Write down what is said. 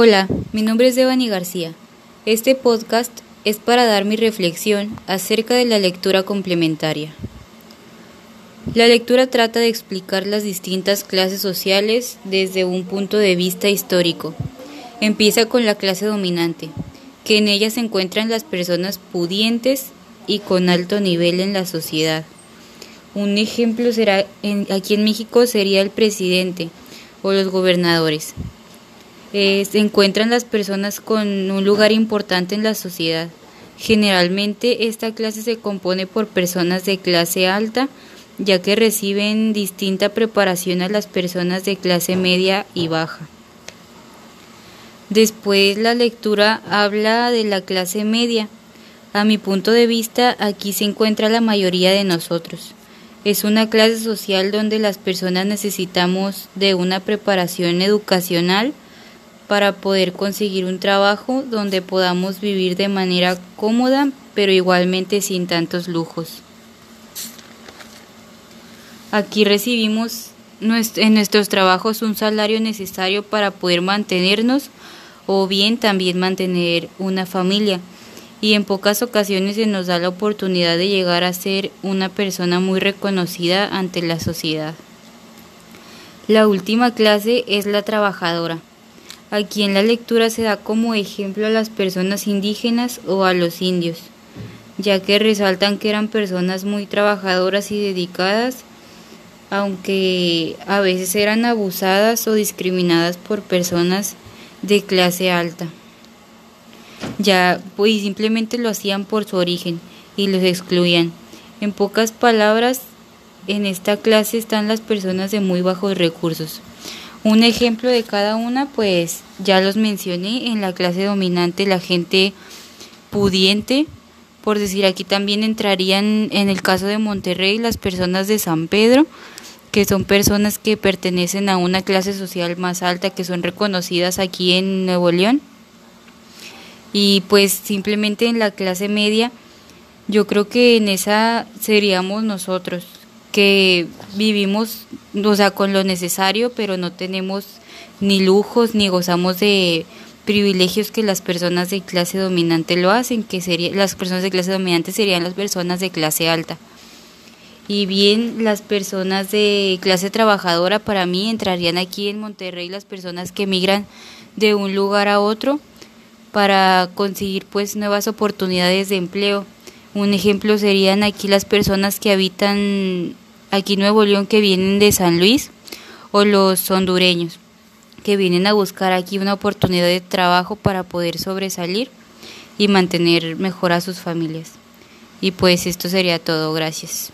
Hola, mi nombre es Devani García. Este podcast es para dar mi reflexión acerca de la lectura complementaria. La lectura trata de explicar las distintas clases sociales desde un punto de vista histórico. Empieza con la clase dominante, que en ella se encuentran las personas pudientes y con alto nivel en la sociedad. Un ejemplo será aquí en México sería el presidente o los gobernadores. Eh, se encuentran las personas con un lugar importante en la sociedad. Generalmente esta clase se compone por personas de clase alta, ya que reciben distinta preparación a las personas de clase media y baja. Después la lectura habla de la clase media. A mi punto de vista, aquí se encuentra la mayoría de nosotros. Es una clase social donde las personas necesitamos de una preparación educacional, para poder conseguir un trabajo donde podamos vivir de manera cómoda, pero igualmente sin tantos lujos. Aquí recibimos en nuestros trabajos un salario necesario para poder mantenernos o bien también mantener una familia. Y en pocas ocasiones se nos da la oportunidad de llegar a ser una persona muy reconocida ante la sociedad. La última clase es la trabajadora. Aquí en la lectura se da como ejemplo a las personas indígenas o a los indios, ya que resaltan que eran personas muy trabajadoras y dedicadas, aunque a veces eran abusadas o discriminadas por personas de clase alta. Ya, pues simplemente lo hacían por su origen y los excluían. En pocas palabras, en esta clase están las personas de muy bajos recursos. Un ejemplo de cada una, pues ya los mencioné en la clase dominante, la gente pudiente, por decir aquí también entrarían en el caso de Monterrey las personas de San Pedro, que son personas que pertenecen a una clase social más alta, que son reconocidas aquí en Nuevo León. Y pues simplemente en la clase media, yo creo que en esa seríamos nosotros, que vivimos, o sea, con lo necesario, pero no tenemos ni lujos ni gozamos de privilegios que las personas de clase dominante lo hacen, que sería, las personas de clase dominante serían las personas de clase alta. Y bien, las personas de clase trabajadora para mí entrarían aquí en Monterrey las personas que migran de un lugar a otro para conseguir pues nuevas oportunidades de empleo un ejemplo serían aquí las personas que habitan aquí en Nuevo León que vienen de San Luis o los hondureños que vienen a buscar aquí una oportunidad de trabajo para poder sobresalir y mantener mejor a sus familias. Y pues esto sería todo. Gracias.